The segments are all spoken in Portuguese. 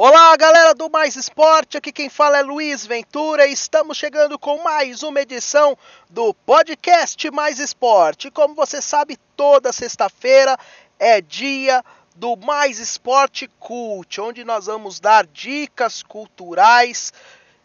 Olá, galera do Mais Esporte, aqui quem fala é Luiz Ventura e estamos chegando com mais uma edição do podcast Mais Esporte. Como você sabe, toda sexta-feira é dia do Mais Esporte Cult, onde nós vamos dar dicas culturais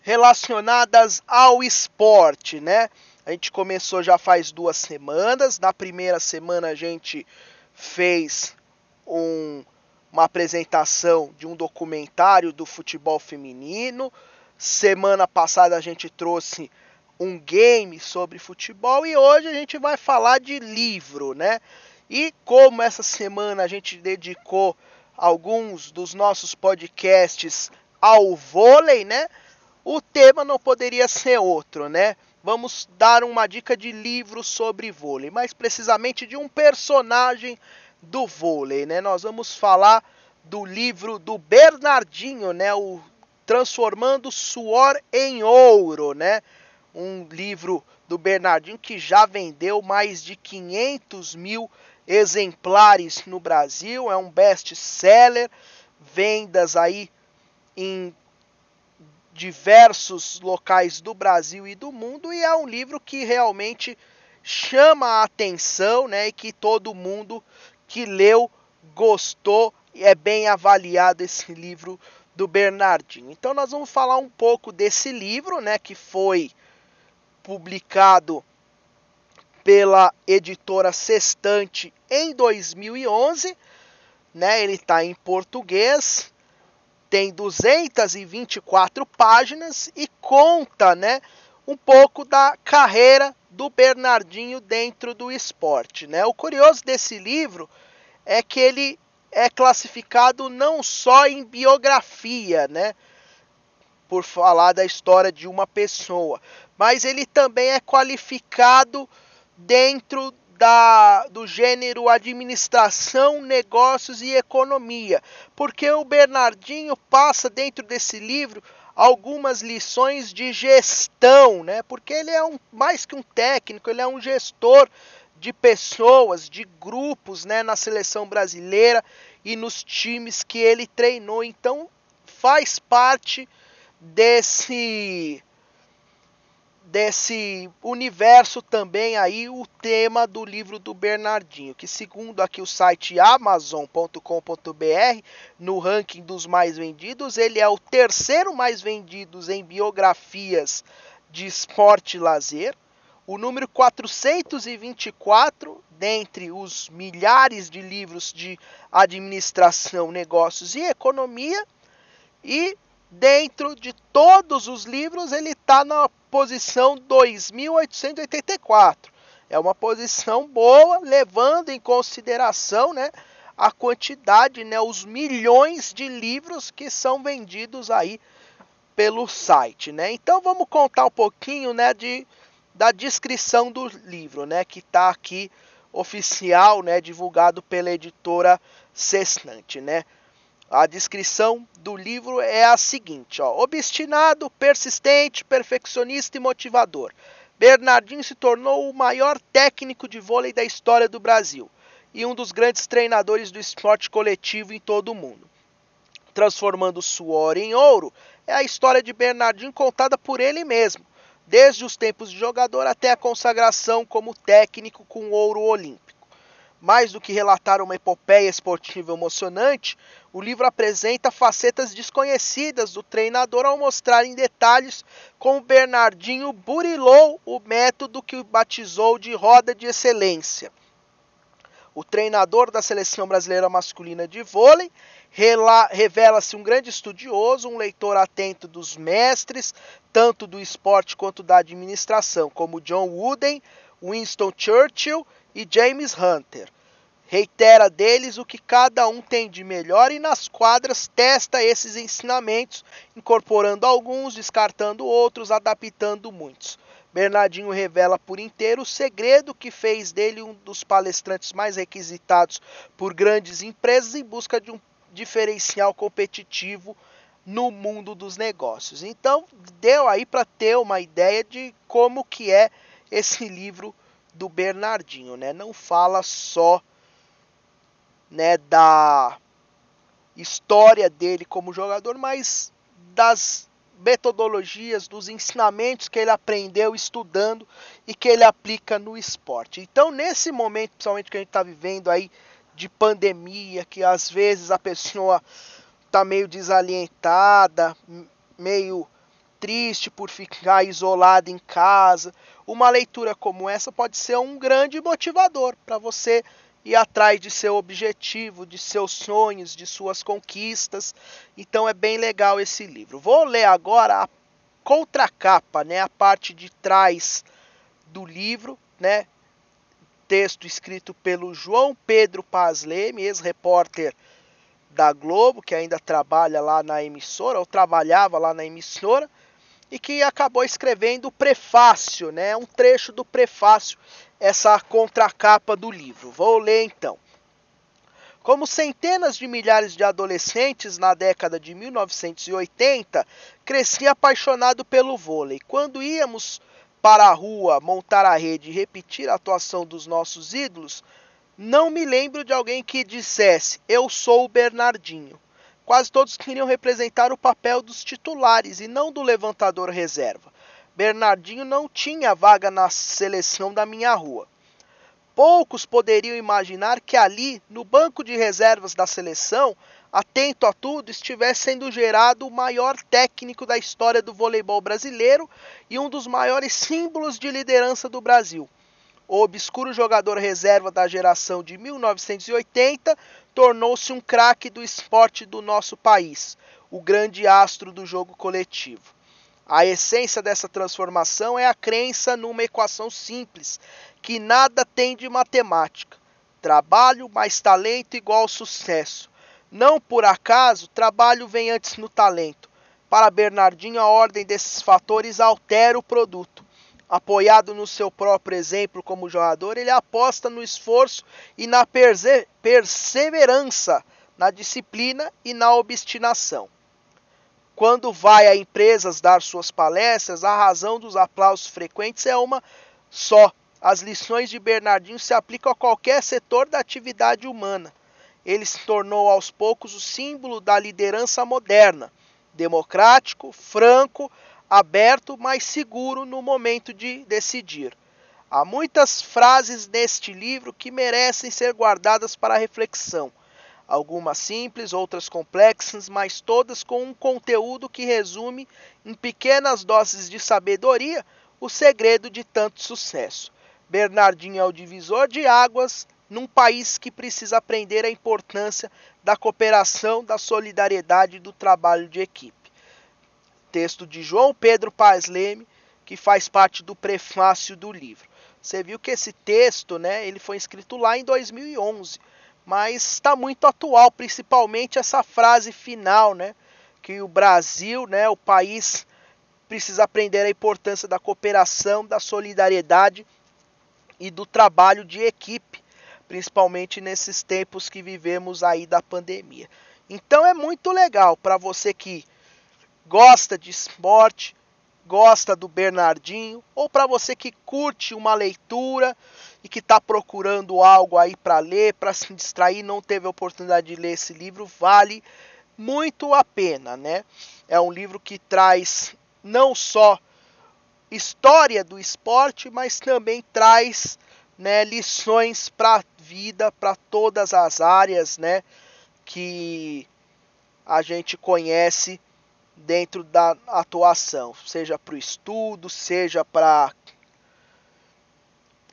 relacionadas ao esporte, né? A gente começou já faz duas semanas. Na primeira semana a gente fez um uma apresentação de um documentário do futebol feminino. Semana passada a gente trouxe um game sobre futebol e hoje a gente vai falar de livro, né? E como essa semana a gente dedicou alguns dos nossos podcasts ao vôlei, né? O tema não poderia ser outro, né? Vamos dar uma dica de livro sobre vôlei, mais precisamente de um personagem do vôlei, né? Nós vamos falar do livro do Bernardinho, né? O Transformando Suor em Ouro, né? Um livro do Bernardinho que já vendeu mais de 500 mil exemplares no Brasil, é um best-seller, vendas aí em diversos locais do Brasil e do mundo e é um livro que realmente chama a atenção, né, e que todo mundo que leu gostou e é bem avaliado esse livro do Bernardinho. Então nós vamos falar um pouco desse livro, né, que foi publicado pela editora Sextante em 2011, né? Ele está em português, tem 224 páginas e conta, né, um pouco da carreira do Bernardinho dentro do esporte, né? O curioso desse livro é que ele é classificado não só em biografia, né? Por falar da história de uma pessoa, mas ele também é qualificado dentro da, do gênero administração, negócios e economia, porque o Bernardinho passa dentro desse livro algumas lições de gestão, né? Porque ele é um mais que um técnico, ele é um gestor de pessoas, de grupos, né, na seleção brasileira e nos times que ele treinou. Então, faz parte desse desse universo também aí o tema do livro do Bernardinho, que segundo aqui o site amazon.com.br, no ranking dos mais vendidos, ele é o terceiro mais vendido em biografias de esporte e lazer o número 424 dentre os milhares de livros de administração, negócios e economia, e dentro de todos os livros ele está na posição 2884. É uma posição boa, levando em consideração, né, a quantidade, né, os milhões de livros que são vendidos aí pelo site, né? Então vamos contar um pouquinho, né, de da descrição do livro, né, que está aqui oficial, né, divulgado pela editora Cessnante, né. A descrição do livro é a seguinte, ó: obstinado, persistente, perfeccionista e motivador. Bernardinho se tornou o maior técnico de vôlei da história do Brasil e um dos grandes treinadores do esporte coletivo em todo o mundo. Transformando suor em ouro é a história de Bernardinho contada por ele mesmo desde os tempos de jogador até a consagração como técnico com ouro olímpico. Mais do que relatar uma epopeia esportiva emocionante, o livro apresenta facetas desconhecidas do treinador ao mostrar em detalhes como Bernardinho burilou o método que batizou de roda de excelência. O treinador da seleção brasileira masculina de vôlei revela-se um grande estudioso, um leitor atento dos mestres, tanto do esporte quanto da administração, como John Wooden, Winston Churchill e James Hunter. Reitera deles o que cada um tem de melhor e nas quadras testa esses ensinamentos, incorporando alguns, descartando outros, adaptando muitos. Bernardinho revela por inteiro o segredo que fez dele um dos palestrantes mais requisitados por grandes empresas em busca de um diferencial competitivo no mundo dos negócios. Então, deu aí para ter uma ideia de como que é esse livro do Bernardinho, né? Não fala só, né, da história dele como jogador, mas das metodologias, dos ensinamentos que ele aprendeu estudando e que ele aplica no esporte. Então, nesse momento, principalmente que a gente está vivendo aí de pandemia, que às vezes a pessoa está meio desalientada, meio triste por ficar isolada em casa, uma leitura como essa pode ser um grande motivador para você ir atrás de seu objetivo, de seus sonhos, de suas conquistas. Então é bem legal esse livro. Vou ler agora a contracapa, né, a parte de trás do livro, né? Texto escrito pelo João Pedro Paz Leme, ex-repórter da Globo, que ainda trabalha lá na emissora, ou trabalhava lá na emissora, e que acabou escrevendo o prefácio, né, um trecho do prefácio essa contracapa do livro. Vou ler então. Como centenas de milhares de adolescentes na década de 1980, cresci apaixonado pelo vôlei. Quando íamos para a rua montar a rede e repetir a atuação dos nossos ídolos, não me lembro de alguém que dissesse: Eu sou o Bernardinho. Quase todos queriam representar o papel dos titulares e não do levantador reserva. Bernardinho não tinha vaga na seleção da minha rua. Poucos poderiam imaginar que ali, no banco de reservas da seleção, atento a tudo, estivesse sendo gerado o maior técnico da história do voleibol brasileiro e um dos maiores símbolos de liderança do Brasil. O obscuro jogador reserva da geração de 1980 tornou-se um craque do esporte do nosso país, o grande astro do jogo coletivo. A essência dessa transformação é a crença numa equação simples, que nada tem de matemática. Trabalho mais talento igual sucesso. Não por acaso, trabalho vem antes no talento. Para Bernardinho, a ordem desses fatores altera o produto. Apoiado no seu próprio exemplo como jogador, ele aposta no esforço e na perse perseverança, na disciplina e na obstinação. Quando vai a empresas dar suas palestras, a razão dos aplausos frequentes é uma só. As lições de Bernardinho se aplicam a qualquer setor da atividade humana. Ele se tornou aos poucos o símbolo da liderança moderna, democrático, franco, aberto, mas seguro no momento de decidir. Há muitas frases neste livro que merecem ser guardadas para reflexão algumas simples, outras complexas, mas todas com um conteúdo que resume em pequenas doses de sabedoria o segredo de tanto sucesso. Bernardinho é o divisor de águas num país que precisa aprender a importância da cooperação, da solidariedade e do trabalho de equipe. Texto de João Pedro Paz Leme, que faz parte do prefácio do livro. Você viu que esse texto, né, ele foi escrito lá em 2011 mas está muito atual, principalmente essa frase final, né? Que o Brasil, né, o país precisa aprender a importância da cooperação, da solidariedade e do trabalho de equipe, principalmente nesses tempos que vivemos aí da pandemia. Então é muito legal para você que gosta de esporte, gosta do Bernardinho, ou para você que curte uma leitura e que está procurando algo aí para ler, para se distrair, não teve a oportunidade de ler esse livro, vale muito a pena, né? É um livro que traz não só história do esporte, mas também traz né, lições para a vida, para todas as áreas, né, que a gente conhece dentro da atuação, seja para o estudo, seja para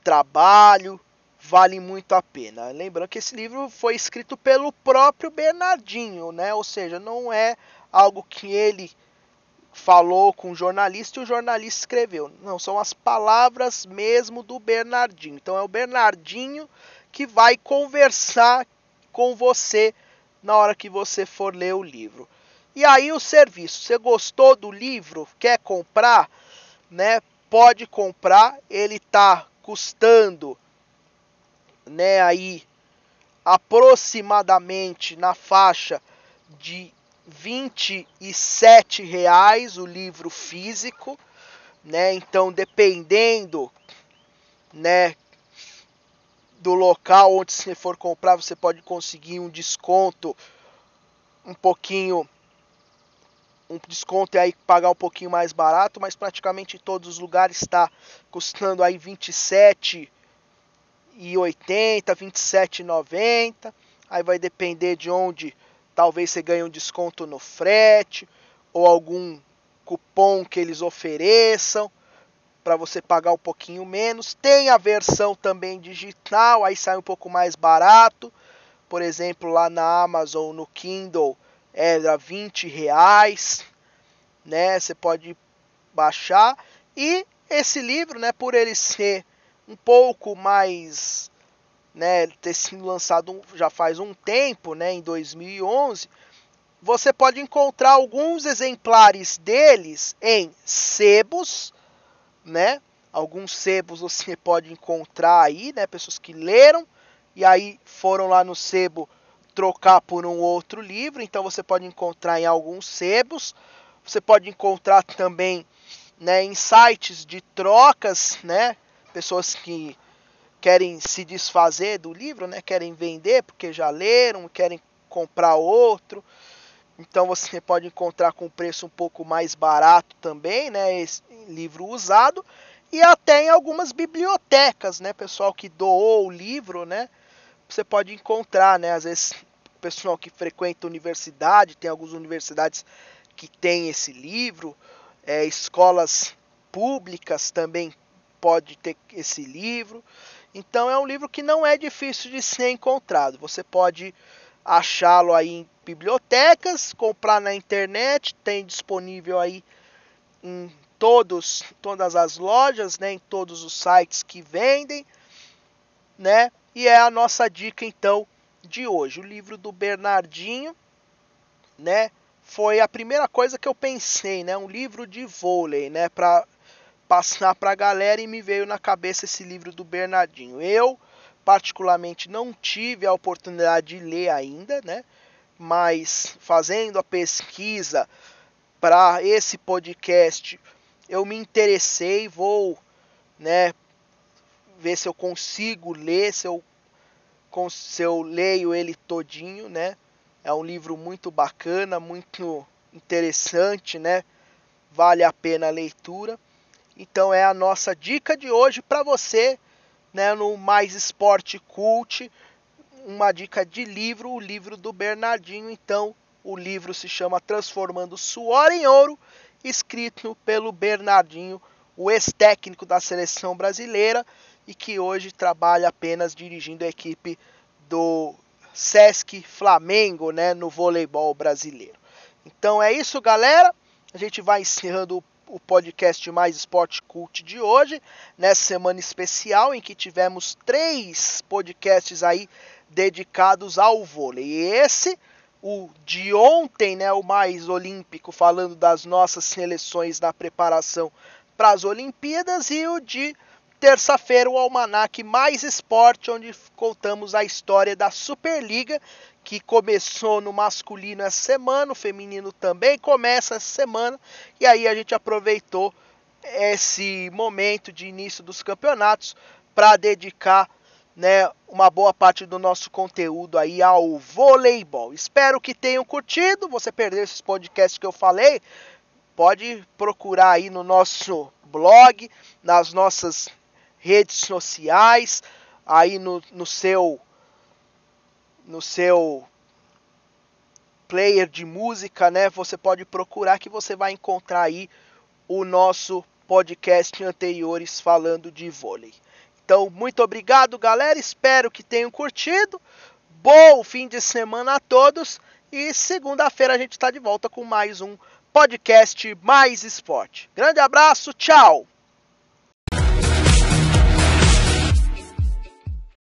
trabalho, vale muito a pena. Lembrando que esse livro foi escrito pelo próprio Bernardinho, né? Ou seja, não é algo que ele falou com o jornalista e o jornalista escreveu. Não, são as palavras mesmo do Bernardinho. Então é o Bernardinho que vai conversar com você na hora que você for ler o livro. E aí o serviço, você gostou do livro, quer comprar, né? Pode comprar, ele tá custando, né, aí aproximadamente na faixa de 27 reais o livro físico, né? Então, dependendo, né, do local onde você for comprar, você pode conseguir um desconto um pouquinho um desconto aí pagar um pouquinho mais barato, mas praticamente em todos os lugares está custando aí 27 e 80, 27,90. Aí vai depender de onde talvez você ganhe um desconto no frete ou algum cupom que eles ofereçam para você pagar um pouquinho menos. Tem a versão também digital, aí sai um pouco mais barato. Por exemplo, lá na Amazon, no Kindle, era 20 reais, né? Você pode baixar. E esse livro, né, por ele ser um pouco mais, né, ter sido lançado já faz um tempo, né, em 2011, você pode encontrar alguns exemplares deles em sebos, né? Alguns sebos você pode encontrar aí, né? Pessoas que leram e aí foram lá no sebo trocar por um outro livro. Então você pode encontrar em alguns sebos. Você pode encontrar também né, em sites de trocas, né? Pessoas que querem se desfazer do livro, né? Querem vender porque já leram, querem comprar outro. Então você pode encontrar com preço um pouco mais barato também, né? Esse livro usado e até em algumas bibliotecas, né? Pessoal que doou o livro, né? Você pode encontrar, né? Às vezes pessoal que frequenta universidade, tem algumas universidades que tem esse livro, é, escolas públicas também pode ter esse livro. Então é um livro que não é difícil de ser encontrado. Você pode achá-lo aí em bibliotecas, comprar na internet, tem disponível aí em todos, todas as lojas, né, em todos os sites que vendem, né? E é a nossa dica então de hoje, o livro do Bernardinho, né? Foi a primeira coisa que eu pensei, né? Um livro de vôlei, né, para passar para a galera e me veio na cabeça esse livro do Bernardinho. Eu particularmente não tive a oportunidade de ler ainda, né? Mas fazendo a pesquisa para esse podcast, eu me interessei, vou, né, ver se eu consigo ler, se eu, se eu leio ele todinho, né? É um livro muito bacana, muito interessante, né? Vale a pena a leitura. Então é a nossa dica de hoje para você né, no Mais Esporte Cult, uma dica de livro, o livro do Bernardinho. Então, o livro se chama Transformando Suor em Ouro, escrito pelo Bernardinho, o ex-técnico da seleção brasileira e que hoje trabalha apenas dirigindo a equipe do Sesc Flamengo, né, no voleibol brasileiro. Então é isso, galera. A gente vai encerrando o podcast Mais Esporte Cult de hoje, nessa semana especial em que tivemos três podcasts aí dedicados ao vôlei. E esse, o de ontem, né, o mais olímpico, falando das nossas seleções na preparação para as Olimpíadas, e o de terça-feira, o Almanac Mais Esporte, onde contamos a história da Superliga que começou no masculino essa semana, o feminino também começa essa semana, e aí a gente aproveitou esse momento de início dos campeonatos para dedicar né, uma boa parte do nosso conteúdo aí ao voleibol. Espero que tenham curtido. Você perdeu esses podcasts que eu falei, pode procurar aí no nosso blog, nas nossas redes sociais, aí no, no seu no seu player de música, né? Você pode procurar que você vai encontrar aí o nosso podcast anteriores falando de vôlei. Então, muito obrigado, galera. Espero que tenham curtido. Bom fim de semana a todos. E segunda-feira a gente está de volta com mais um podcast Mais Esporte. Grande abraço, tchau!